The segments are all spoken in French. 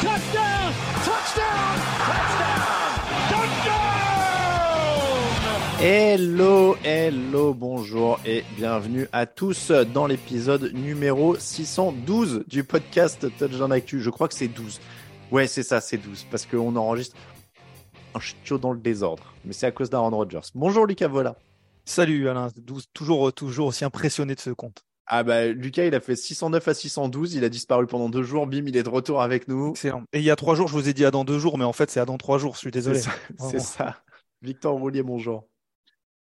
Touchdown. Touchdown. Touchdown. Touchdown. Hello, hello, bonjour et bienvenue à tous dans l'épisode numéro 612 du podcast Touchdown Actu. Je crois que c'est 12. Ouais, c'est ça, c'est 12 parce qu'on enregistre un chaud dans le désordre. Mais c'est à cause d'Aaron Rodgers. Bonjour Lucas Vola. Salut Alain, 12, toujours, toujours aussi impressionné de ce compte. Ah bah Lucas, il a fait 609 à 612, il a disparu pendant deux jours, bim, il est de retour avec nous. Excellent. Et il y a trois jours, je vous ai dit à dans deux jours, mais en fait c'est à dans trois jours, je suis désolé. C'est ça. c'est ça. Victor Roulier, bonjour.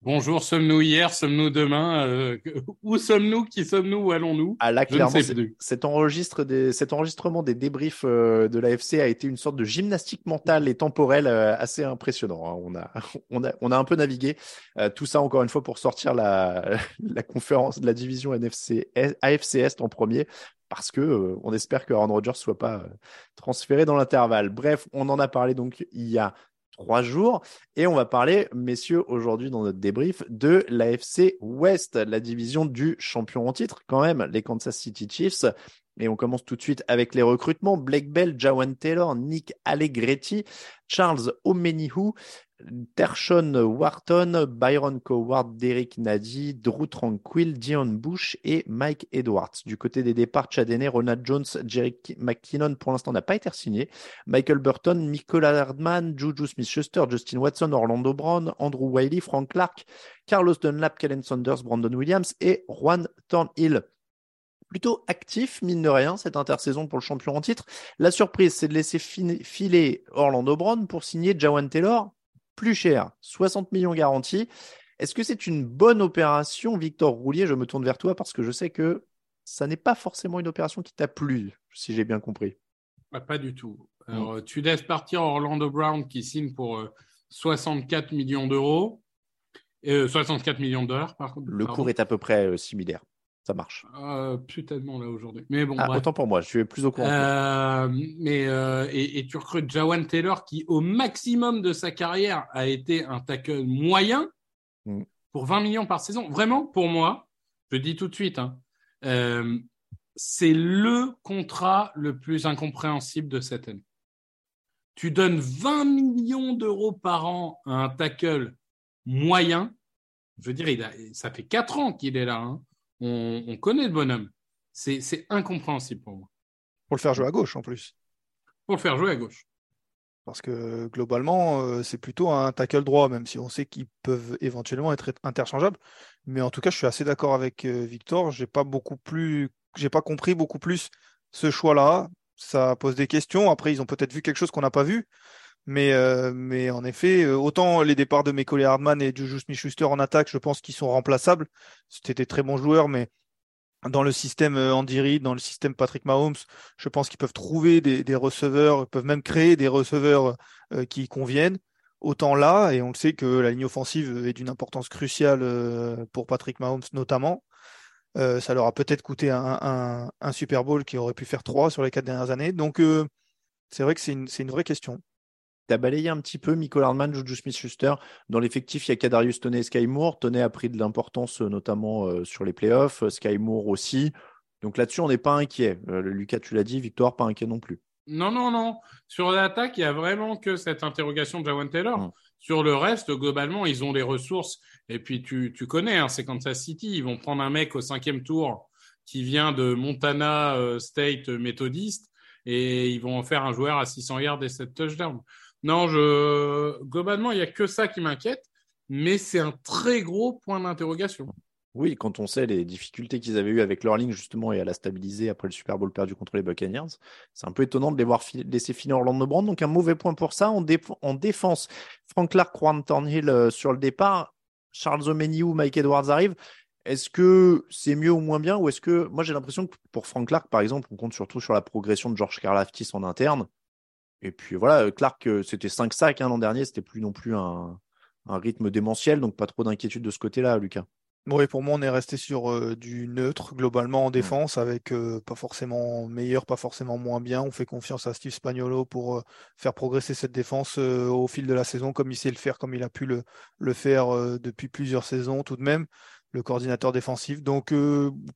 Bonjour, sommes-nous hier, sommes-nous demain euh, Où sommes-nous Qui sommes-nous Où allons-nous? Ah là, clairement, cet, enregistre des, cet enregistrement des débriefs euh, de l'AFC a été une sorte de gymnastique mentale et temporelle euh, assez impressionnant. hein. On, a, on, a, on a un peu navigué. Euh, tout ça, encore une fois, pour sortir la, la conférence de la division NFC, AFC Est en premier. Parce que euh, on espère que Aaron Rodgers soit pas euh, transféré dans l'intervalle. Bref, on en a parlé donc il y a trois jours. Et on va parler, messieurs, aujourd'hui dans notre débrief, de l'AFC West, la division du champion en titre, quand même, les Kansas City Chiefs. Et on commence tout de suite avec les recrutements. Blake Bell, Jawan Taylor, Nick Allegretti, Charles Omenihu, Tershon Wharton, Byron Coward, Derek Nadi, Drew Tranquil, Dion Bush et Mike Edwards. Du côté des départs, Chad Henne, Ronald Jones, Jerry McKinnon, pour l'instant, n'a pas été signé. Michael Burton, Nicolas Hardman, Juju Smith-Schuster, Justin Watson, Orlando Brown, Andrew Wiley, Frank Clark, Carlos Dunlap, Kellen Saunders, Brandon Williams et Juan Thornhill. Plutôt actif, mine de rien, cette intersaison pour le champion en titre. La surprise, c'est de laisser filer Orlando Brown pour signer Jawan Taylor plus cher, 60 millions garantis. Est-ce que c'est une bonne opération, Victor Roulier? Je me tourne vers toi parce que je sais que ça n'est pas forcément une opération qui t'a plu, si j'ai bien compris. Ah, Pas du tout. Mm. Alors, euh, Tu laisses partir Orlando Brown qui signe pour euh, 64 millions d'euros. Euh, 64 millions de dollars, par contre. Le pardon. cours est à peu près euh, similaire. Ça marche. Euh, plus tellement là aujourd'hui. Mais bon, Ah, autant pour moi, je suis plus au courant. Euh, mais euh, et, et tu recrutes Jawan Taylor qui, au maximum de sa carrière, a été un tackle moyen Mm. pour 20 millions par saison. Vraiment, pour moi, je dis tout de suite, hein, euh, c'est le contrat le plus incompréhensible de cette année. Tu donnes 20 millions d'euros par an à un tackle moyen. Je veux dire, il a, ça fait 4 ans qu'il est là. hein. On, on connaît le bonhomme. C'est c'est incompréhensible pour moi Pour le faire jouer à gauche en plus. pour le faire jouer à gauche. Parce que globalement, euh, c'est plutôt un tackle droit, même si on sait qu'ils peuvent éventuellement être interchangeables. Mais en tout cas, je suis assez d'accord avec euh, Victor. J'ai pas beaucoup plus, j'ai pas compris beaucoup plus ce choix-là. Ça pose des questions. Après, ils ont peut-être vu quelque chose qu'on n'a pas vu. Mais, euh, mais en effet, euh, autant les départs de Mekolé Hardman et Juju Smith-Schuster en attaque, je pense qu'ils sont remplaçables. C'était des très bons joueurs, mais dans le système euh, Andy Reid, dans le système Patrick Mahomes, je pense qu'ils peuvent trouver des, des receveurs, peuvent même créer des receveurs euh, qui conviennent. Autant là, et on le sait que la ligne offensive est d'une importance cruciale euh, pour Patrick Mahomes notamment. Euh, ça leur a peut-être coûté un, un- un Super Bowl qui aurait pu faire trois sur les quatre dernières années. Donc euh, c'est vrai que c'est une, c'est une vraie question. Tu as balayé un petit peu Michael Hardman, Juju Smith-Schuster. Dans l'effectif, il y a Kadarius Toney et Sky Moore. Toney a pris de l'importance, notamment sur les playoffs. Sky Moore aussi. Donc là-dessus, on n'est pas inquiet. Lucas, tu l'as dit, Victoire, pas inquiet non plus. Non, non, non. Sur l'attaque, il y a vraiment que cette interrogation de Jawan Taylor. Mm. Sur le reste, globalement, ils ont les ressources. Et puis, tu, tu connais, hein, c'est Kansas City. Ils vont prendre un mec au cinquième tour qui vient de Montana euh, State méthodiste et ils vont en faire un joueur à 600 yards et 7 touchdowns. Non, je... globalement, il n'y a que ça qui m'inquiète, mais c'est un très gros point d'interrogation. Oui, quand on sait les difficultés qu'ils avaient eues avec leur ligne justement et à la stabiliser après le Super Bowl perdu contre les Buccaneers, c'est un peu étonnant de les voir laisser finir Orlando Brown. Donc un mauvais point pour ça. En, en défense, Frank Clark, Juan Thornhill euh, sur le départ, Charles Omeniou, Mike Edwards arrivent. Est-ce que c'est mieux ou moins bien? Ou est-ce que moi j'ai l'impression que pour Frank Clark par exemple, on compte surtout sur la progression de George Karlaftis en interne. Et puis voilà, Clark euh, c'était 5 sacs hein, l'an dernier, c'était plus non plus un, un rythme démentiel, donc pas trop d'inquiétude de ce côté-là, Lucas. Oui, pour moi, on est resté sur euh, du neutre globalement en mmh. défense, avec euh, pas forcément meilleur, pas forcément moins bien. On fait confiance à Steve Spagnolo pour euh, faire progresser cette défense au fil de la saison, comme il sait le faire, comme il a pu le, le faire depuis plusieurs saisons tout de même, le coordinateur défensif. Donc,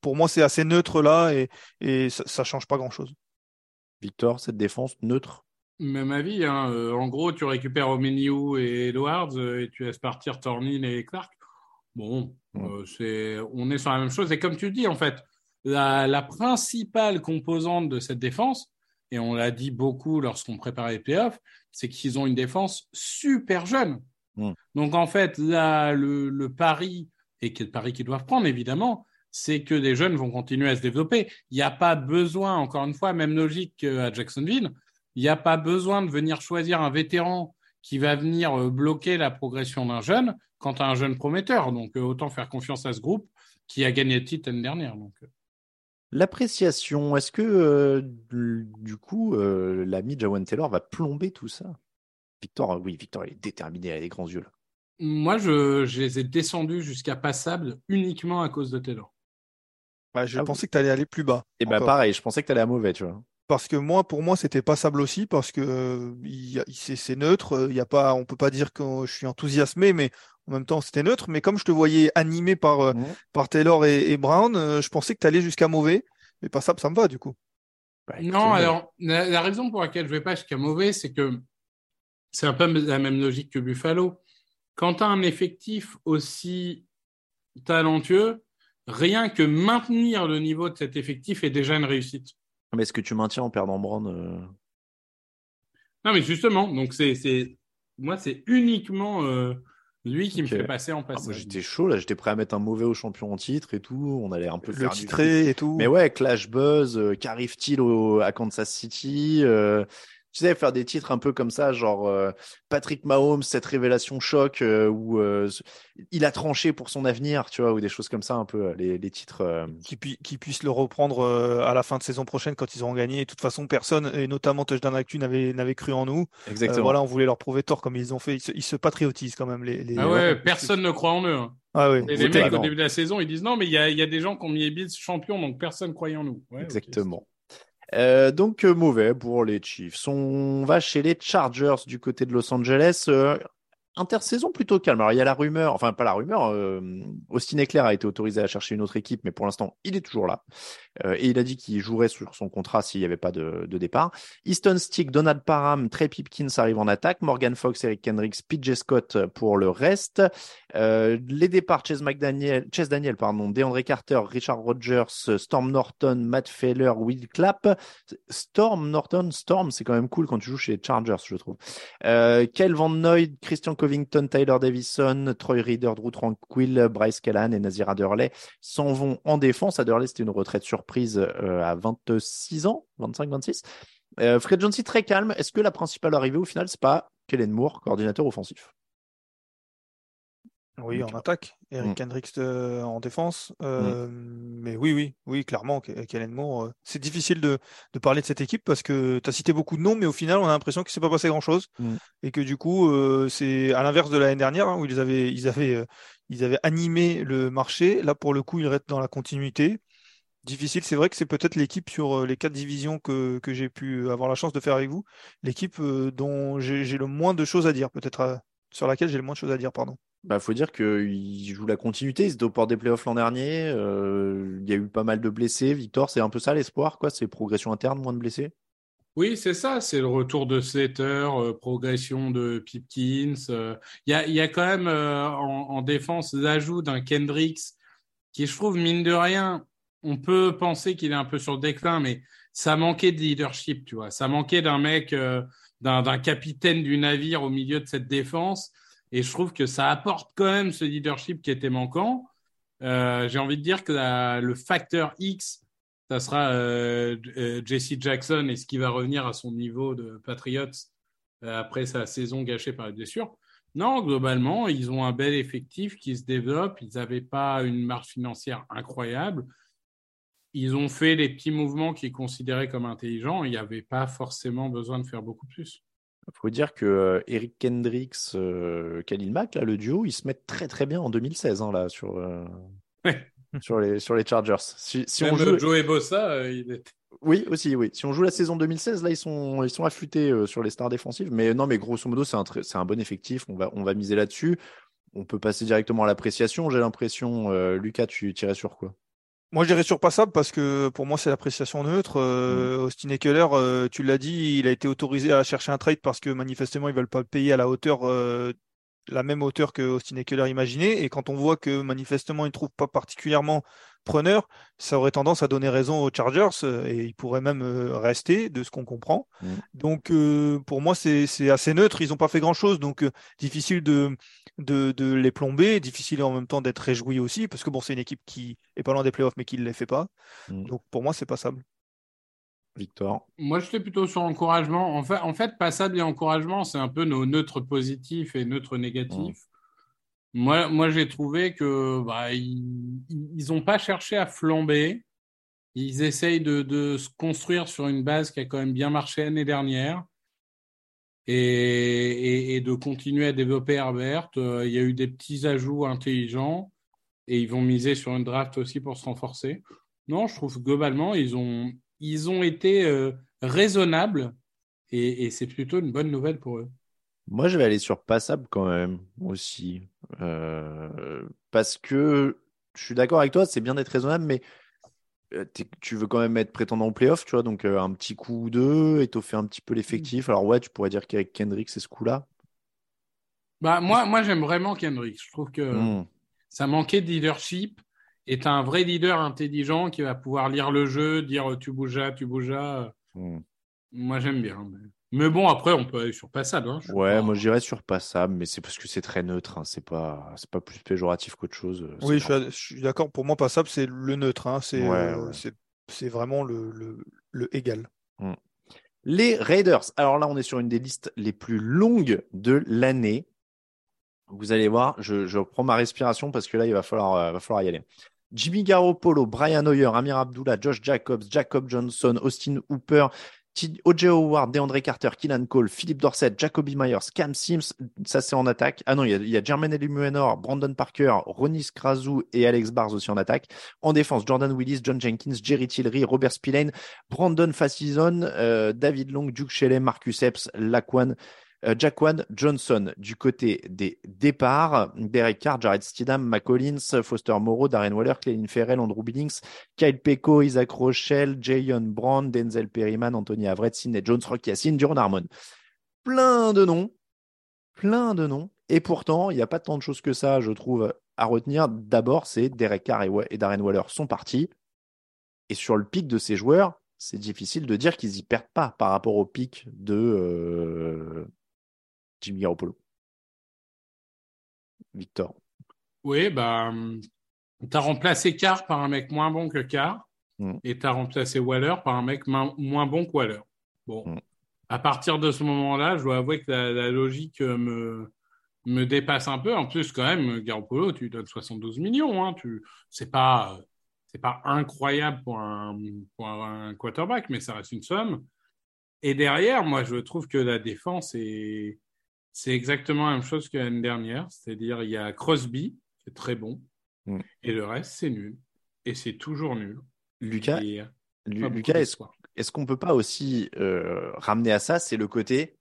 pour moi, c'est assez neutre là et, et ça, ne change pas grand-chose. Victor, cette défense neutre? Même avis. Hein. en gros, tu récupères Omeniu et Edwards et tu laisses partir Tornin et Clark. Bon, euh, c'est, on est sur la même chose. Et comme tu dis, en fait, la, principale composante de cette défense, et on l'a dit beaucoup lorsqu'on préparait les playoffs, c'est qu'ils ont une défense super jeune. Mm. Donc, en fait, là, le, le pari, et le pari qu'ils doivent prendre, évidemment, c'est que des jeunes vont continuer à se développer. Il n'y a pas besoin, encore une fois, même logique qu'à Jacksonville, il n'y a pas besoin de venir choisir un vétéran qui va venir euh, bloquer la progression d'un jeune quand tu as un jeune prometteur. Donc, euh, autant faire confiance à ce groupe qui a gagné le titre l'année dernière. Donc. Euh. L'appréciation, est-ce que du coup, l'ami Jawan Taylor va plomber tout ça? Victor, oui, Victor, il est déterminé, il a des grands yeux là. Moi, je, les ai descendus jusqu'à passable uniquement à cause de Taylor. Bah, je ah pensais que tu allais aller plus bas. Et eh bah pareil, je pensais que tu allais à mauvais, tu vois parce que moi, pour moi, c'était passable aussi parce que c'est neutre. Il y a pas, on peut pas dire que je suis enthousiasmé, mais en même temps, c'était neutre. Mais comme je te voyais animé par, euh, mmh. par Taylor et, Brown, euh, je pensais que tu allais jusqu'à mauvais. Mais passable, ça me va du coup. Bah, non, alors la, raison pour laquelle je vais pas jusqu'à mauvais, c'est que c'est un peu la même logique que Buffalo. Quand tu as un effectif aussi talentueux, rien que maintenir le niveau de cet effectif est déjà une réussite. Mais est-ce que tu maintiens en perdant Brand euh? Non, mais justement, donc c'est, moi, c'est uniquement euh, lui qui me fait passer en ah, passage. j'étais chaud là, j'étais prêt à mettre un mauvais au champion en titre et tout. On allait un peu le faire titré et tout. Mais ouais, Clash Buzz, euh, qu'arrive-t-il à Kansas City tu sais, faire des titres un peu comme ça, genre euh, Patrick Mahomes, cette révélation choc, euh, où euh, il a tranché pour son avenir, tu vois, ou des choses comme ça, un peu, les, titres. Qui, qui puissent le reprendre à la fin de saison prochaine quand ils auront gagné. de toute façon, personne, et notamment Touchdown Actu, n'avait cru en nous. Exactement. voilà, on voulait leur prouver tort comme ils ont fait. Ils se, patriotisent quand même. Les, Ah ouais, personne ne croit en eux. Hein. Ah les mecs, au début de la saison, ils disent non, mais il y a, des gens qui ont mis les Bills champions, donc personne ne croyait en nous. Exactement. Euh, donc euh, mauvais pour les Chiefs. On va chez les Chargers du côté de Los Angeles. Euh, intersaison plutôt calme. Alors il y a la rumeur, enfin pas la rumeur, Austin Eckler a été autorisé à chercher une autre équipe, mais pour l'instant il est toujours là. Et il a dit qu'il jouerait sur son contrat s'il n'y avait pas de, de, départ. Easton Stick, Donald Parham, Trey Pipkins arrivent en attaque. Morgan Fox, Eric Kendricks, PJ Scott pour le reste. Euh, les départs, Chase McDaniel, Chase Daniel, pardon, DeAndre Carter, Richard Rogers, Storm Norton, Matt Feller, Will Clapp. Storm Norton, Storm, c'est quand même cool quand tu joues chez Chargers, je trouve. Euh, Kel Van Noy, Christian Covington, Tyler Davison, Troy Reader, Drew Tranquil, Bryce Callan et Nazir Adderley s'en vont en défense. Adderley, c'était une retraite sur prise euh, à 26 ans, 25, 26. Euh, Fred Johnson très calme. Est-ce que la principale arrivée au final, c'est pas Kellen Moore, coordinateur offensif? Oui, en attaque. Eric mm. Kendricks euh, en défense. Mm. Mais oui, oui, oui, clairement, Kellen Moore. c'est difficile de, parler de cette équipe parce que tu as cité beaucoup de noms, mais au final, on a l'impression qu'il ne s'est pas passé grand-chose. Mm. Et que du coup, c'est à l'inverse de l'année dernière hein, où ils avaient, ils, avaient, ils avaient animé le marché. Là, pour le coup, ils restent dans la continuité. difficile. C'est vrai que c'est peut-être l'équipe sur les quatre divisions que, que j'ai pu avoir la chance de faire avec vous, l'équipe dont j'ai le moins de choses à dire, peut-être sur laquelle j'ai le moins de choses à dire, pardon. Bah, faut dire qu'il joue la continuité. Il se au port des playoffs l'an dernier. il y a eu pas mal de blessés. Victor, c'est un peu ça l'espoir, quoi. C'est progression interne, moins de blessés? Oui, c'est ça, c'est le retour de Slater, euh, progression de Pipkins. Euh. Il y, a, quand même euh, en, défense l'ajout d'un Kendricks qui, je trouve, mine de rien, on peut penser qu'il est un peu sur le déclin, mais ça manquait de leadership, tu vois. Ça manquait d'un mec, d'un capitaine du navire au milieu de cette défense. Et je trouve que ça apporte quand même ce leadership qui était manquant. J'ai envie de dire que le facteur X ça sera euh, euh, Jesse Jackson. Est-ce qu'il va revenir à son niveau de Patriots euh, après sa saison gâchée par les blessures Non, globalement, ils ont un bel effectif qui se développe. Ils n'avaient pas une marge financière incroyable. Ils ont fait les petits mouvements qu'ils considéraient comme intelligents. Il n'y avait pas forcément besoin de faire beaucoup plus. Il faut dire que Eric Kendricks, Khalil Mack, là, le duo, ils se mettent très très bien en 2016 hein, là, sur, sur les, sur les Chargers. Si, on joue... Joe Bossa, euh, il était... Oui, aussi, oui. Si on joue la saison 2016, là, ils sont, ils sont affûtés euh, sur les stars défensives. Mais non, mais grosso modo, c'est un, c'est un bon effectif. On va, on va miser là-dessus. On peut passer directement à l'appréciation. J'ai l'impression, euh, Lucas, tu tirais sur quoi? Moi, je dirais surpassable parce que pour moi, c'est l'appréciation neutre. Mm. Austin Eckler, tu l'as dit, il a été autorisé à chercher un trade parce que manifestement, ils veulent pas le payer à la hauteur la même hauteur que Austin Eckler imaginait. Et quand on voit que manifestement il ne trouve pas particulièrement preneur, ça aurait tendance à donner raison aux Chargers euh, et ils pourraient même euh, rester, de ce qu'on comprend. Mm. Donc euh, pour moi, c'est assez neutre. Ils n'ont pas fait grand-chose, donc difficile de, de, les plomber, difficile en même temps d'être réjoui aussi, parce que bon, c'est une équipe qui est pas loin des playoffs mais qui ne les fait pas. Mm. Donc pour moi, c'est passable. Victor Moi, j'étais plutôt sur encouragement. En fait, en fait, passable et encouragement, c'est un peu nos neutres positifs et neutres négatifs. Moi, j'ai trouvé que bah, ils n'ont pas cherché à flamber. Ils essayent de, se construire sur une base qui a quand même bien marché l'année dernière et, de continuer à développer Herbert. Euh, il y a eu des petits ajouts intelligents et ils vont miser sur une draft aussi pour se renforcer. Non, je trouve globalement, ils ont, ils ont été euh, raisonnables et, c'est plutôt une bonne nouvelle pour eux. Moi, je vais aller sur passable quand même aussi. Euh, parce que je suis d'accord avec toi, c'est bien d'être raisonnable, mais euh, tu veux quand même être prétendant au playoff, tu vois, donc un petit coup ou deux, étoffer un petit peu l'effectif. Alors ouais, tu pourrais dire qu'avec Kendrick, c'est ce coup-là. Bah, moi, moi j'aime vraiment Kendrick. Je trouve que hmm. ça manquait de leadership est un vrai leader intelligent qui va pouvoir lire le jeu, dire tu bouges tu bouges hmm. Moi, j'aime bien. Mais... bon, après, on peut aller sur passable. Hein, ouais, moi, j'irais sur passable, mais c'est parce que c'est très neutre. Hein. C'est pas, c'est pas plus péjoratif qu'autre chose. Euh, oui, je suis, d'accord. Pour moi, passable, c'est le neutre. Hein. C'est, euh, c'est, vraiment le, le, égal. Hmm. Les Raiders. Alors là, on est sur une des listes les plus longues de l'année. Vous allez voir, je, je reprends ma respiration parce que là, il va falloir, euh, va falloir y aller. Jimmy Garoppolo, Brian Hoyer, Amir Abdullah, Josh Jacobs, Jacob Johnson, Austin Hooper, O.J. Howard, DeAndre Carter, Killan Cole, Philippe Dorset, Jacoby Myers, Cam Sims, ça c'est en attaque. Ah non, il y a, y a Jermaine Elumenor, Brandon Parker, Ronis Krasou et Alex Barrs aussi en attaque. En défense, Jordan Willis, John Jenkins, Jerry Tillery, Robert Spillane, Brandon Fassison, euh, David Long, Duke Shelley, Marcus Epps, Laquan, Jaquan Johnson du côté des départs. Derek Carr, Jared Stidham, McCollins, Foster Moreau, Darren Waller, Clelin Ferrell, Andrew Billings, Kyle Pecco, Isaac Rochelle, Jayon Brown, Denzel Perryman, Anthony Avret, Sidney Jones, Rock Yassin, Duron Harmon. Plein de noms, plein de noms. Et pourtant, il n'y a pas tant de choses que ça, je trouve, à retenir. D'abord, c'est Derek Carr et, Darren Waller sont partis. Et sur le pic de ces joueurs, c'est difficile de dire qu'ils y perdent pas par rapport au pic de, euh, Jimmy Garoppolo. Victor. Oui, bah, tu as remplacé Carr par un mec moins bon que Carr mm. et tu as remplacé Waller par un mec moins bon que Waller. Bon, mm. à partir de ce moment-là, je dois avouer que la, logique me, me dépasse un peu. En plus, quand même, Garoppolo, tu donnes 72 millions. Hein, tu, c'est pas, c'est pas incroyable pour un, pour un quarterback, mais ça reste une somme. Et derrière, moi, je trouve que la défense est, c'est exactement la même chose que l'année dernière, c'est-à-dire il y a Crosby, qui est très bon, mm. et le reste, c'est nul. Et c'est toujours nul. Lucas, Et, euh, Lu- Lucas, est-ce qu'on peut pas aussi euh, ramener à ça, c'est le côté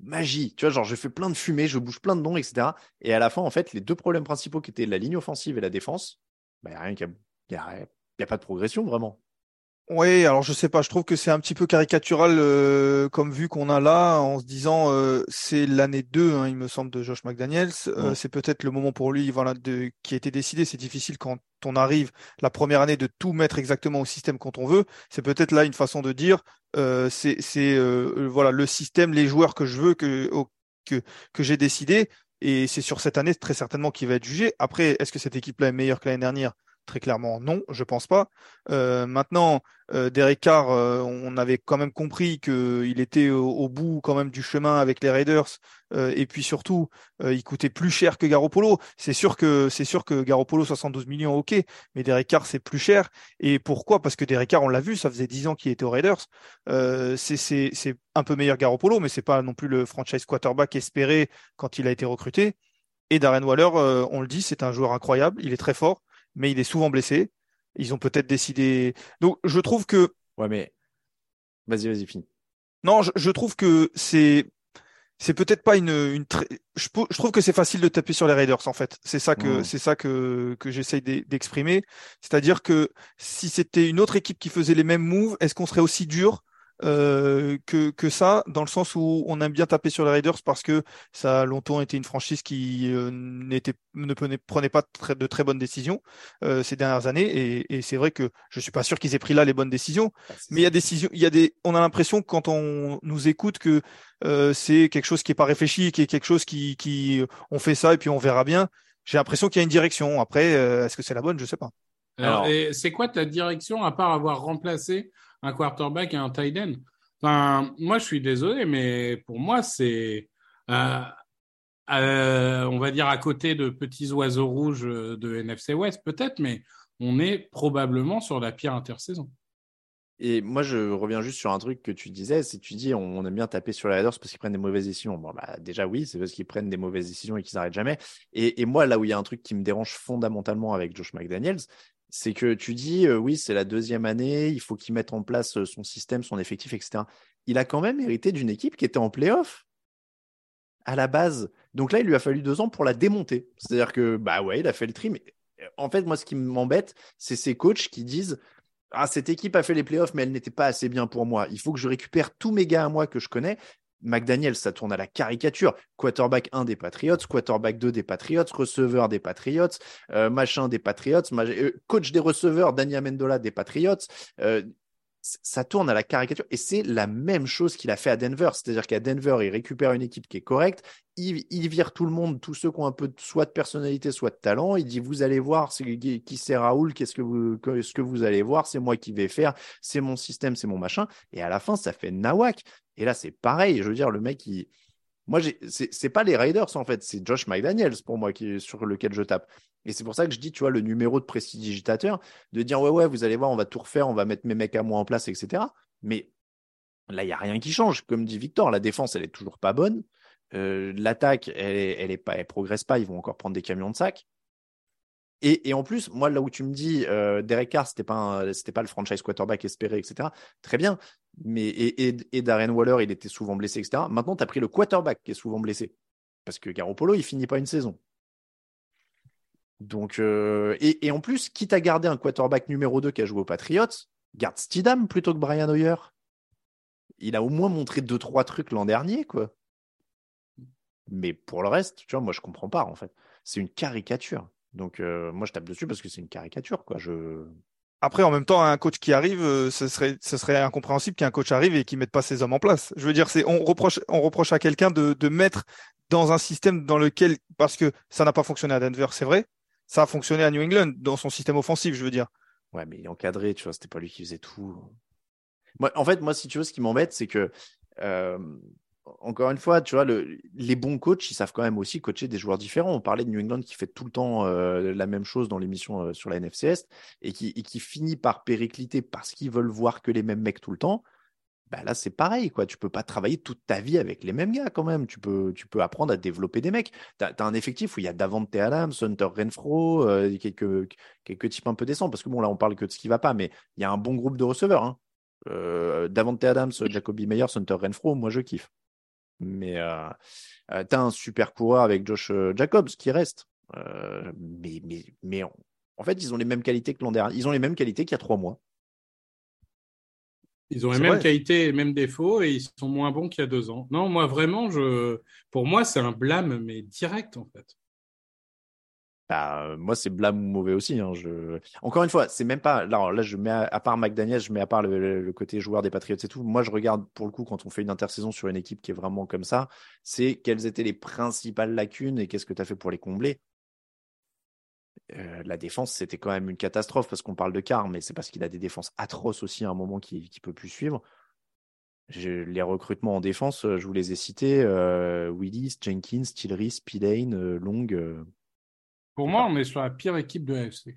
magie. Tu vois, genre, je fais plein de fumée, je bouge plein de noms, etc. Et à la fin, en fait, les deux problèmes principaux qui étaient la ligne offensive et la défense, bah, y a rien qui a, y a, rien- y a pas de progression vraiment. Oui, alors je sais pas, je trouve que c'est un petit peu caricatural euh, comme vue qu'on a là, en se disant euh, c'est l'année 2, hein, il me semble, de Josh McDaniels. Euh, c'est peut-être le moment pour lui, voilà, de, qui a été décidé. C'est difficile quand on arrive la première année de tout mettre exactement au système quand on veut. C'est peut-être là une façon de dire euh, c'est c'est voilà le système, les joueurs que je veux que au- que que j'ai décidé. Et c'est sur cette année très certainement qu'il va être jugé. Après, est-ce que cette équipe-là est meilleure que l'année dernière? Très clairement, non, je pense pas. Euh, maintenant, euh, Derek Carr, euh, on avait quand même compris qu'il était au, bout quand même du chemin avec les Raiders, euh, et puis surtout, il coûtait plus cher que Garoppolo. C'est sûr que c'est sûr que Garoppolo 72 millions, ok, mais Derek Carr c'est plus cher. Et pourquoi? Parce que Derek Carr, on l'a vu, ça faisait 10 ans qu'il était aux Raiders. C'est un peu meilleur Garoppolo, mais c'est pas non plus le franchise quarterback espéré quand il a été recruté. Et Darren Waller, on le dit, c'est un joueur incroyable, il est très fort, mais il est souvent blessé. Ils ont peut-être décidé. Donc, je trouve que Ouais, mais vas-y, vas-y, finis. non, je, je trouve que c'est c'est peut-être pas une une très- je, trouve que c'est facile de taper sur les Raiders en fait. C'est ça que c'est ça que que j'essaye d'e- d'exprimer. C'est-à-dire que si c'était une autre équipe qui faisait les mêmes moves, est-ce qu'on serait aussi dur euh, que que ça dans le sens où on aime bien taper sur les Raiders parce que ça a longtemps été une franchise qui euh, n'était ne prenait, prenait pas très- de très bonnes décisions euh, ces dernières années et, et c'est vrai que je suis pas sûr qu'ils aient pris là les bonnes décisions. C'est Mais il y a des décisions, il y a des, on a l'impression quand on nous écoute que euh, c'est quelque chose qui est pas réfléchi, qui est quelque chose qui, qui, on fait ça et puis on verra bien. J'ai l'impression qu'il y a une direction. Après, euh, est-ce que c'est la bonne? Je sais pas. Alors, Alors- et c'est quoi ta direction à part avoir remplacé un quarterback et un tight end? Enfin, moi, je suis désolé, mais pour moi, c'est, euh, euh, on va dire à côté de petits oiseaux rouges de NFC West, peut-être, mais on est probablement sur la pire intersaison. Et moi, je reviens juste sur un truc que tu disais. C'est tu dis, on, on aime bien taper sur les Raiders parce qu'ils prennent des mauvaises décisions. Bon, bah, déjà, oui, c'est parce qu'ils prennent des mauvaises décisions et qu'ils n'arrêtent jamais. Et, et moi, là où il y a un truc qui me dérange fondamentalement avec Josh McDaniels, c'est que tu dis, euh, oui, c'est la deuxième année, il faut qu'il mette en place euh, son système, son effectif, etc. Il a quand même hérité d'une équipe qui était en playoff à la base. Donc là, il lui a fallu deux ans pour la démonter. C'est-à-dire que, bah ouais, il a fait le tri. Mais euh, en fait, moi, ce qui m'embête, c'est ces coachs qui disent ah, cette équipe a fait les playoffs, mais elle n'était pas assez bien pour moi. Il faut que je récupère tous mes gars à moi que je connais. McDaniel, ça tourne à la caricature. Quarterback 1 des Patriots, quarterback 2 des Patriots, receveur des Patriots, euh, machin des Patriots, euh, coach des receveurs, Daniel Mendola des Patriots. Euh, ça tourne à la caricature. Et c'est la même chose qu'il a fait à Denver. C'est-à-dire qu'à Denver, il récupère une équipe qui est correcte. Il, vire tout le monde, tous ceux qui ont un peu de, soit de personnalité, soit de talent. Il dit Vous allez voir qui, c'est Raoul, qu'est-ce que vous, ce que vous allez voir, c'est moi qui vais faire, c'est mon système, c'est mon machin. Et à la fin, ça fait nawak. Et là, c'est pareil. Je veux dire, le mec, il. Moi, c'est pas les Raiders en fait, c'est Josh McDaniels pour moi qui sur lequel je tape. Et c'est pour ça que je dis, tu vois, le numéro de prestidigitateur, de dire ouais, ouais, vous allez voir, on va tout refaire, on va mettre mes mecs à moi en place, etc. Mais là, il n'y a rien qui change. Comme dit Victor, la défense, elle est toujours pas bonne. Euh, L'attaque, elle, elle, est pas, elle progresse pas. Ils vont encore prendre des camions de sac. Et, en plus, moi, là où tu me dis, euh, Derek Carr, c'était pas, pas le franchise quarterback espéré, etc. Très bien. Mais et, Darren Waller, il était souvent blessé, etc. Maintenant, tu as pris le quarterback qui est souvent blessé. Parce que Garoppolo, il finit pas une saison. Donc, euh, et, en plus, quitte à garder un quarterback numéro 2 qui a joué aux Patriots, garde Stidham plutôt que Brian Hoyer. Il a au moins montré deux, trois trucs l'an dernier, quoi. Mais pour le reste, tu vois, moi, je comprends pas, en fait. C'est une caricature. Donc, euh, moi, je tape dessus parce que c'est une caricature, quoi. Je... Après, en même temps, un coach qui arrive, euh, ce serait, ce serait incompréhensible qu'un coach arrive et qu'il mette pas ses hommes en place. Je veux dire, c'est, on reproche, on reproche à quelqu'un de, de mettre dans un système dans lequel, parce que ça n'a pas fonctionné à Denver, c'est vrai. Ça a fonctionné à New England dans son système offensif, je veux dire. Ouais, mais il est encadré, tu vois, c'était pas lui qui faisait tout. Moi, en fait, moi, si tu veux, ce qui m'embête, c'est que, euh, encore une fois, tu vois, le, les bons coachs, ils savent quand même aussi coacher des joueurs différents. On parlait de New England qui fait tout le temps euh, la même chose dans l'émission euh, sur la NFC Est et qui, et qui finit par péricliter parce qu'ils veulent voir que les mêmes mecs tout le temps. bah là, c'est pareil, quoi. Tu peux pas travailler toute ta vie avec les mêmes gars, quand même. Tu peux, tu peux apprendre à développer des mecs. Tu as, un effectif où il y a Davante Adams, Hunter Renfro, euh, quelques, quelques types un peu décents. Parce que bon, là, on parle que de ce qui va pas, mais il y a un bon groupe de receveurs. Hein. Euh, Davante Adams, Jacoby Meyers, Hunter Renfro, moi, je kiffe. Mais euh, euh tu as un super coureur avec Josh Jacobs qui reste. mais, mais, mais en fait, ils ont les mêmes qualités que l'an dernier. Ils ont les mêmes qualités qu'il y a trois mois. Ils ont les mêmes qualités et les mêmes défauts et ils sont moins bons qu'il y a deux ans. Non, moi vraiment, je... pour moi, c'est un blâme, mais direct en fait. Bah, moi, c'est blâme ou mauvais aussi. Hein. Encore une fois, c'est même pas. Là, là, je mets à, part McDaniel, je mets à part le, côté joueur des Patriots et tout. Moi, je regarde pour le coup quand on fait une intersaison sur une équipe qui est vraiment comme ça, c'est quelles étaient les principales lacunes et qu'est-ce que tu as fait pour les combler. Euh, la défense, c'était quand même une catastrophe parce qu'on parle de Carr, mais c'est parce qu'il a des défenses atroces aussi à un moment qui ne peut plus suivre. les recrutements en défense, euh, je vous les ai cités euh, Willis, Jenkins, Tillery, Spillane, Long. Pour moi, on est sur la pire équipe de l'AFC,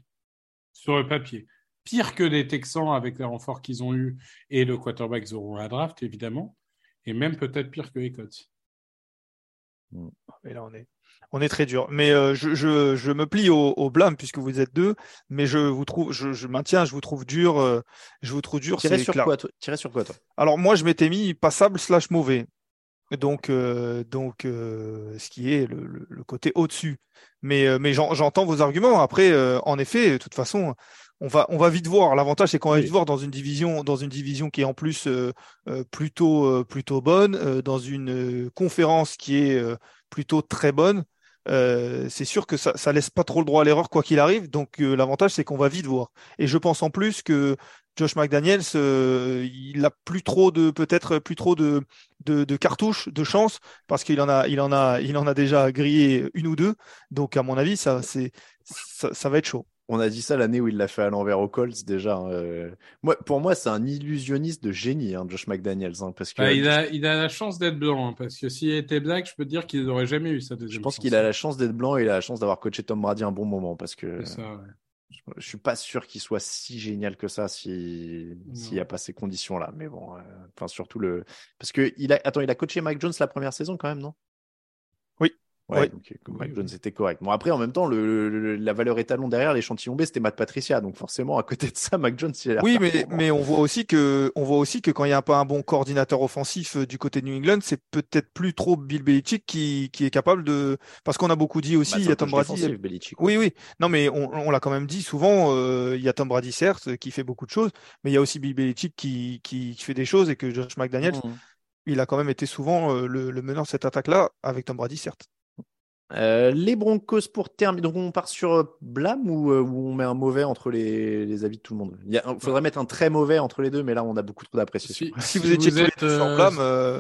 sur le papier. Pire que les Texans avec les renforts qu'ils ont eu et le quarterback qu'ils auront à la draft, évidemment, et même peut-être pire que les Colts. Hmm. Mais là, on est, on est très dur. Mais euh, je, je, je, me plie au, au, blâme puisque vous êtes deux, mais je vous trouve, je, je maintiens, je vous trouve dur. Euh, je vous trouve dur. Tirer sur quoi, toi? Sur quoi, toi? Alors moi, je m'étais mis passable slash mauvais. Donc, euh, donc, ce qui est le, le, côté au-dessus. Mais, mais j'entends vos arguments. Après, en effet, de toute façon, on va, on va vite voir. L'avantage, c'est qu'on va vite voir dans une division, dans une division qui est en plus plutôt, plutôt bonne, dans une conférence qui est plutôt très bonne. Euh, c'est sûr que ça, ça laisse pas trop le droit à l'erreur quoi qu'il arrive. Donc euh, l'avantage c'est qu'on va vite voir. Et je pense en plus que Josh McDaniels, euh, il a plus trop de peut-être plus trop de, de, cartouches, de chance parce qu'il en a il en a il en a déjà grillé une ou deux. Donc à mon avis ça c'est ça va être chaud on a dit ça l'année où il l'a fait à l'envers aux Colts déjà. Hein, euh. Moi, pour moi, c'est un illusionniste de génie, hein, Josh McDaniels, hein, parce que bah, il, a, il a la chance d'être blanc, parce que s'il était black, je peux te dire qu'il n'aurait jamais eu sa deuxième. Je pense qu'il a la chance d'être blanc et il a la chance d'avoir coaché Tom Brady un bon moment, parce que ça, ouais. Je, suis pas sûr qu'il soit si génial que ça s'il n'y a pas ces conditions-là. Mais bon, euh, enfin surtout le, parce que il a, attends, il a coaché Mike Jones la première saison quand même, non? Ouais, donc Mike Jones était correct. Bon, après, en même temps, le, la valeur étalon derrière l'échantillon B, c'était Matt Patricia. Donc, forcément, à côté de ça, Mike Jones, il a Oui, mais, mais on voit aussi que, on voit aussi que quand il n'y a pas un bon coordinateur offensif euh, du côté de New England, c'est peut-être plus trop Bill Belichick qui, qui est capable de, parce qu'on a beaucoup dit aussi, bah, il y a Tom Brady. oui, oui. Non, mais on, on l'a quand même dit souvent, euh, il y a Tom Brady, certes, qui fait beaucoup de choses, mais il y a aussi Bill Belichick qui, qui, fait des choses et que Josh McDaniels, mmh. il a quand même été souvent euh, le, le meneur de cette attaque-là avec Tom Brady, certes. Euh, les Broncos pour terminer. Donc on part sur euh, blâme ou, euh, ou, on met un mauvais entre les, les, avis de tout le monde? Il faudrait mettre un très mauvais entre les deux, mais là on a beaucoup trop d'appréciation. Si, vous étiez sur blâme,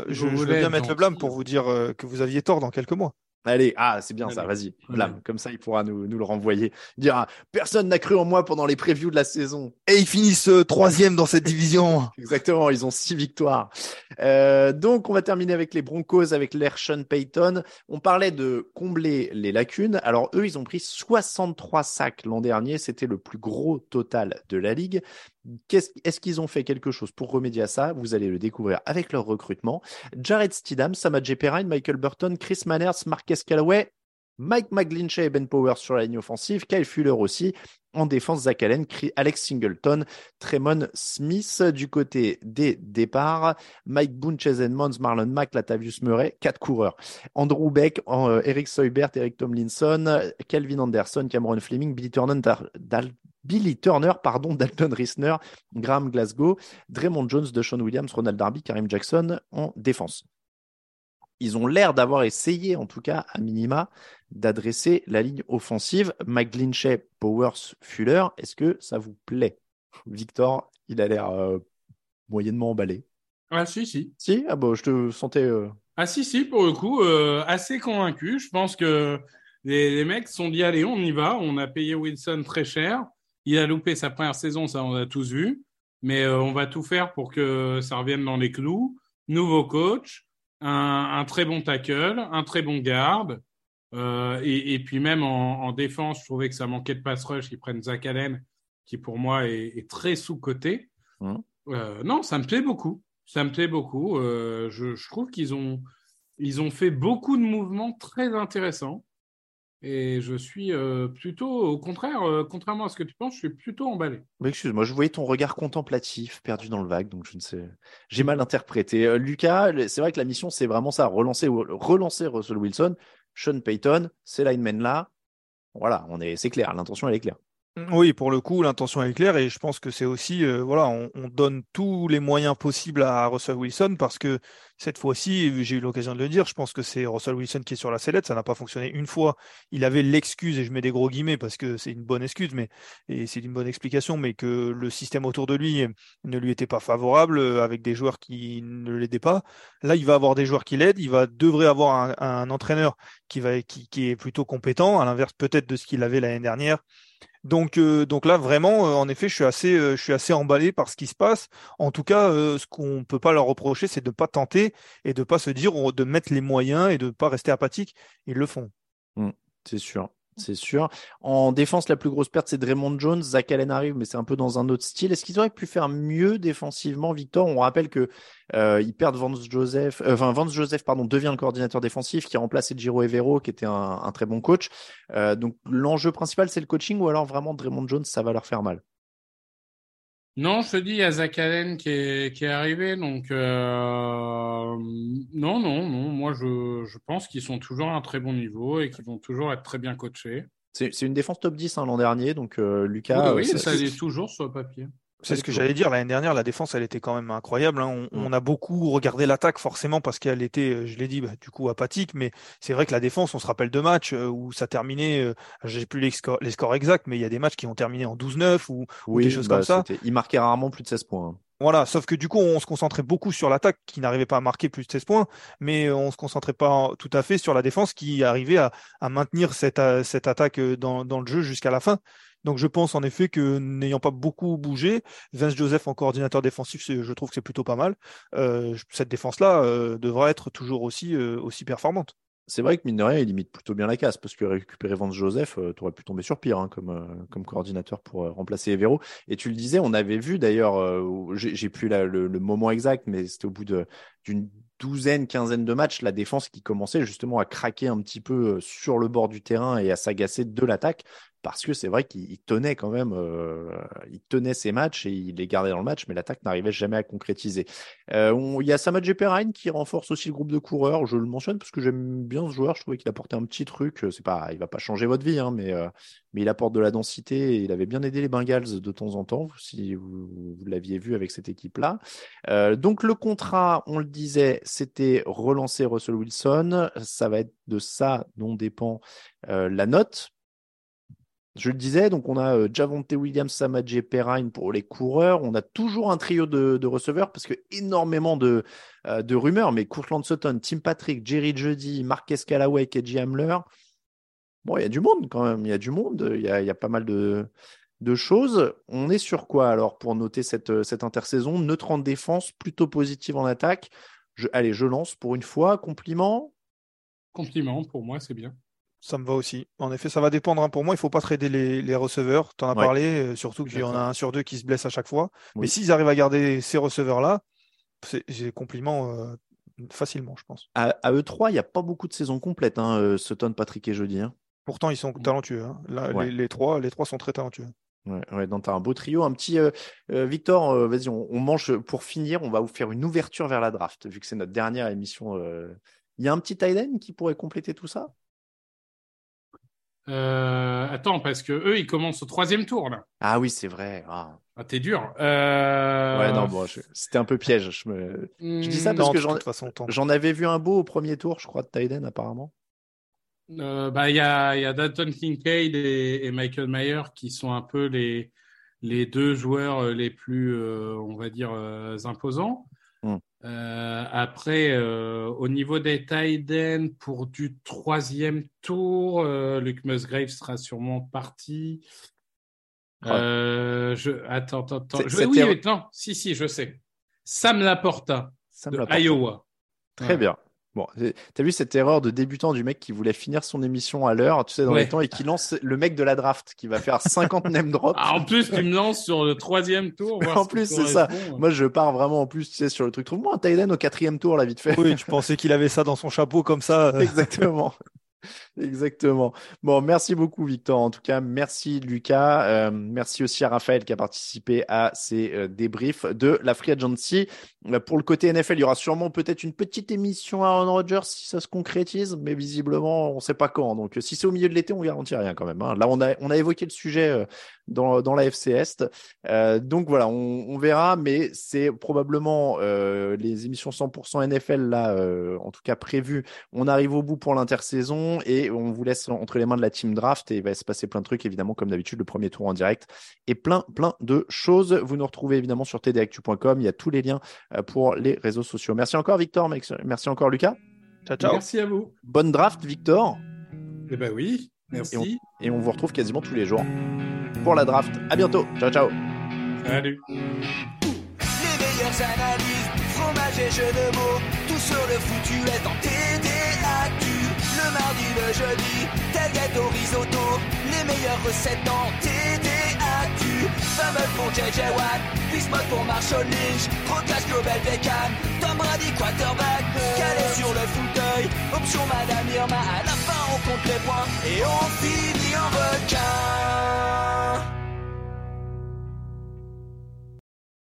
je, je, veux bien mettre le blâme pour vous dire que vous aviez tort dans quelques mois. Allez, ah, c'est bien ça, vas-y, blâme. Comme ça, il pourra nous, nous le renvoyer. Il dira Personne n'a cru en moi pendant les previews de la saison. Et ils finissent euh, troisième dans cette division. Exactement, ils ont six victoires. Euh, donc, on va terminer avec les Broncos, avec l'air Sean Payton. On parlait de combler les lacunes. Alors, eux, ils ont pris 63 sacs l'an dernier. C'était le plus gros total de la ligue. Est-ce qu'ils ont fait quelque chose pour remédier à ça? Vous allez le découvrir avec leur recrutement. Jared Stidham, Samad Perrine, Michael Burton, Chris Manners, Callaway, Mike McGlinchey et Ben Powers sur la ligne offensive, Kyle Fuller aussi. En défense, Zach Allen, Alex Singleton, Tremon Smith du côté des départs, Mike Boone, Chase Edmonds, Marlon Mack, Latavius Murray, quatre coureurs. Andrew Beck, euh, Eric Soybert, Eric Tomlinson, Kelvin Anderson, Cameron Fleming, Billy Turner, Billy Turner, pardon, Dalton Risner, Graham Glasgow, Draymond Jones, DeShaun Williams, Ronald Darby, Karim Jackson en défense. Ils ont l'air d'avoir essayé, en tout cas, à minima, d'adresser la ligne offensive. McGlinchey, Powers, Fuller, est-ce que ça vous plaît? Victor, il a l'air euh, moyennement emballé. Ah si, si. Si? Ah bon, je te sentais... Euh, ah si, si, pour le coup, euh, assez convaincu. Je pense que les, les mecs sont dit, allez, on y va. On a payé Wilson très cher. Il a loupé sa première saison, ça on a tous vu. Mais on va tout faire pour que ça revienne dans les clous. Nouveau coach, un, très bon tackle, un très bon garde. Euh, et, puis même en, défense, je trouvais que ça manquait de pass rush. Ils prennent Zach Allen, qui pour moi est, très sous-coté. Mmh. Euh, non, ça me plaît beaucoup. Ça me plaît beaucoup. Euh, je, je trouve qu'ils ont, ils ont fait beaucoup de mouvements très intéressants. Et je suis euh, plutôt, au contraire, euh, contrairement à ce que tu penses, je suis plutôt emballé. Mais excuse-moi, je voyais ton regard contemplatif perdu dans le vague, donc je ne sais. J'ai mal interprété. Euh, Lucas, c'est vrai que la mission, c'est vraiment ça, relancer, relancer Russell Wilson, Sean Payton, ces linemen là. Voilà, on est, c'est clair, l'intention elle est claire. Oui, pour le coup, l'intention est claire et je pense que c'est aussi, euh, voilà, on, on donne tous les moyens possibles à Russell Wilson parce que cette fois-ci, j'ai eu l'occasion de le dire, je pense que c'est Russell Wilson qui est sur la sellette. Ça n'a pas fonctionné une fois. Il avait l'excuse, et je mets des gros guillemets parce que c'est une bonne excuse, mais et c'est une bonne explication, mais que le système autour de lui ne lui était pas favorable euh, avec des joueurs qui ne l'aidaient pas. Là, il va avoir des joueurs qui l'aident. Il va devrait avoir un, un entraîneur qui va qui, qui est plutôt compétent, à l'inverse peut-être de ce qu'il avait l'année dernière. Donc, euh, donc là, vraiment, euh, en effet, je suis assez, euh, je suis assez emballé par ce qui se passe. En tout cas, ce qu'on peut pas leur reprocher, c'est de ne pas tenter et de pas se dire, de mettre les moyens et de pas rester apathique. Ils le font. C'est sûr, c'est sûr. En défense, la plus grosse perte, c'est Draymond Jones. Zach Allen arrive, mais c'est un peu dans un autre style. Est-ce qu'ils auraient pu faire mieux défensivement, Victor? On rappelle que euh, ils perdent Vance Joseph, euh, enfin Vance Joseph, pardon, devient le coordinateur défensif qui a remplacé Giro Evero, qui était un, un très bon coach. Euh, donc l'enjeu principal, c'est le coaching, ou alors vraiment Draymond Jones, ça va leur faire mal? Non, je te dis, il y a Zach Allen qui est, qui est arrivé. Donc, euh, non, non, non. Moi, je, je pense qu'ils sont toujours à un très bon niveau et qu'ils vont toujours être très bien coachés. C'est une défense top 10 hein, l'an dernier, donc euh, Lucas. oui, oui, euh, ça l'est toujours sur le papier. C'est ce que j'allais dire. L'année dernière, la défense, elle était quand même incroyable. hein. On, Mm. on a beaucoup regardé l'attaque forcément parce qu'elle était, euh, je l'ai dit, bah, du coup apathique. Mais c'est vrai que la défense, on se rappelle de matchs euh, où ça terminait. euh, j'ai plus les scores, les scores exacts, mais il y a des matchs qui ont terminé en 12-9 ou, des choses bah, comme ça. c'était- Il marquait rarement plus de 16 points. hein. Voilà, sauf que du coup, on se concentrait beaucoup sur l'attaque qui n'arrivait pas à marquer plus de 16 points, mais on se concentrait pas tout à fait sur la défense qui arrivait à, à maintenir cette, euh, cette attaque euh, dans, dans le jeu jusqu'à la fin. Donc je pense en effet que n'ayant pas beaucoup bougé, Vince Joseph en coordinateur défensif, je trouve que c'est plutôt pas mal. Euh, cette défense-là euh, devra être toujours aussi, euh, aussi performante. C'est vrai que mine de rien, il limite plutôt bien la casse parce que récupérer Vance Joseph, tu aurais pu tomber sur pire hein, comme, euh, comme coordinateur pour euh, remplacer Evero. Et tu le disais, on avait vu d'ailleurs, euh, j'ai plus le, le moment exact, mais c'était au bout d'une douzaine, quinzaine de matchs, la défense qui commençait justement à craquer un petit peu euh, sur le bord du terrain et à s'agacer de l'attaque parce que c'est vrai qu'il il tenait quand même, euh, il tenait ses matchs et il les gardait dans le match, mais l'attaque n'arrivait jamais à concrétiser. Euh, Il y a Samad Perrine qui renforce aussi le groupe de coureurs. Je le mentionne parce que j'aime bien ce joueur. Je trouvais qu'il apportait un petit truc. C'est pas, il va pas changer votre vie, hein, mais, euh, mais il apporte de la densité et il avait bien aidé les Bengals de temps en temps, si vous, vous l'aviez vu avec cette équipe-là. Euh, donc le contrat, on le disait, c'était relancer Russell Wilson. Ça va être de ça dont dépend euh, la note. Je le disais, donc on a euh, Javonte Williams, Samadje Perrine pour les coureurs. On a toujours un trio de, receveurs parce que énormément de, euh, de rumeurs, mais Courtland Sutton, Tim Patrick, Jerry Jeudy, Marquez Callaway, KJ Hamler. Bon, il y a du monde quand même, il y a du monde, il y a, pas mal de, choses. On est sur quoi alors pour noter cette, cette intersaison? Neutre en défense, plutôt positive en attaque. Allez, je lance pour une fois. Compliment? Compliment, pour moi, c'est bien. Ça me va aussi. En effet, ça va dépendre. hein. Pour moi, il faut pas trader les, les receveurs. Tu en as Ouais. parlé, euh, surtout qu'il y en a un sur deux qui se blesse à chaque fois. Oui. Mais s'ils arrivent à garder ces receveurs-là, c'est j'ai compliment euh, facilement, je pense. à, à E3, il n'y a pas beaucoup de saisons complètes, hein, euh, Sutton, Patrick et Jeudy. hein. Pourtant, ils sont talentueux. hein. Là, Ouais. les, les trois, les trois sont très talentueux. Ouais, ouais, donc t'as un beau trio. Un petit euh, euh, Victor, euh, vas-y, on, on mange pour finir. On va vous faire une ouverture vers la draft, vu que c'est notre dernière émission. Il y a un petit Tyden qui pourrait compléter tout ça? Euh, attends, parce que eux, ils commencent au troisième tour, là. Ah oui, c'est vrai. Ah. Ah, t'es dur. Euh... Ouais, non, bon, je- c'était un peu piège. Je, me... je dis ça Hmm, parce que j'en toute façon, tente. j'en avais vu un beau au premier tour, je crois, de Tyden, apparemment. Euh, bah, il y a, il y a Dalton Kincaid et, et Michael Mayer qui sont un peu les, les deux joueurs les plus, euh, on va dire, euh, imposants. Mm. Euh, après, euh, au niveau des ends, pour du troisième tour, euh, Luke Musgrave sera sûrement parti. Ouais. Euh, je, attends, attends, attends. Je- oui, non, si, si, je sais. Sam Laporta de l'apporte. Iowa. Très Ouais. bien. Bon, t'as vu cette erreur de débutant du mec qui voulait finir son émission à l'heure, tu sais, dans Ouais. les temps, et qui lance le mec de la draft qui va faire 50 name drops. Ah, en plus, tu me lances sur le troisième tour. En plus, c'est ça. correspond. Moi, je pars vraiment en plus, tu sais, sur le truc. Trouve-moi un Thaïlande au quatrième tour, là, vite fait. Oui, tu pensais qu'il avait ça dans son chapeau comme ça. euh. Exactement. Exactement. Bon, merci beaucoup, Victor. En tout cas, merci, Lucas. Euh, merci aussi à Raphaël qui a participé à ces euh, débriefs de la Free Agency. Euh, pour le côté NFL, il y aura sûrement peut-être une petite émission à Aaron Rodgers si ça se concrétise, mais visiblement, on ne sait pas quand. Donc, si c'est au milieu de l'été, on garantit rien quand même. hein. Là, on a, évoqué le sujet dans, la FC Est. Donc voilà, on, on verra, mais c'est probablement les émissions 100% NFL là, en tout cas prévues. On arrive au bout pour l'intersaison et on vous laisse entre les mains de la team draft et il va se passer plein de trucs évidemment comme d'habitude le premier tour en direct et plein plein de choses. Vous nous retrouvez évidemment sur tdactu.com. Il y a tous les liens euh, pour les réseaux sociaux. Merci encore Victor, merci encore Lucas. Ciao, ciao. Merci à vous. Bonne draft Victor Eh ben oui, merci. et on vous retrouve quasiment tous les jours pour la draft. À bientôt. Ciao ciao. Salut. Les meilleures analyses, fromage et jeux de mots, tout sur le foutu est en TDAQ. Le mardi, le jeudi, tel gâteau risotto, les meilleures recettes en TDAQ. Fameux pour JJ Watt, Bismuth pour Marshall Lynch, Rocas Global Beckham, Tom Brady quarterback, calé sur le fauteuil, option Madame Irma, à la fin on compte les points et on finit en requin.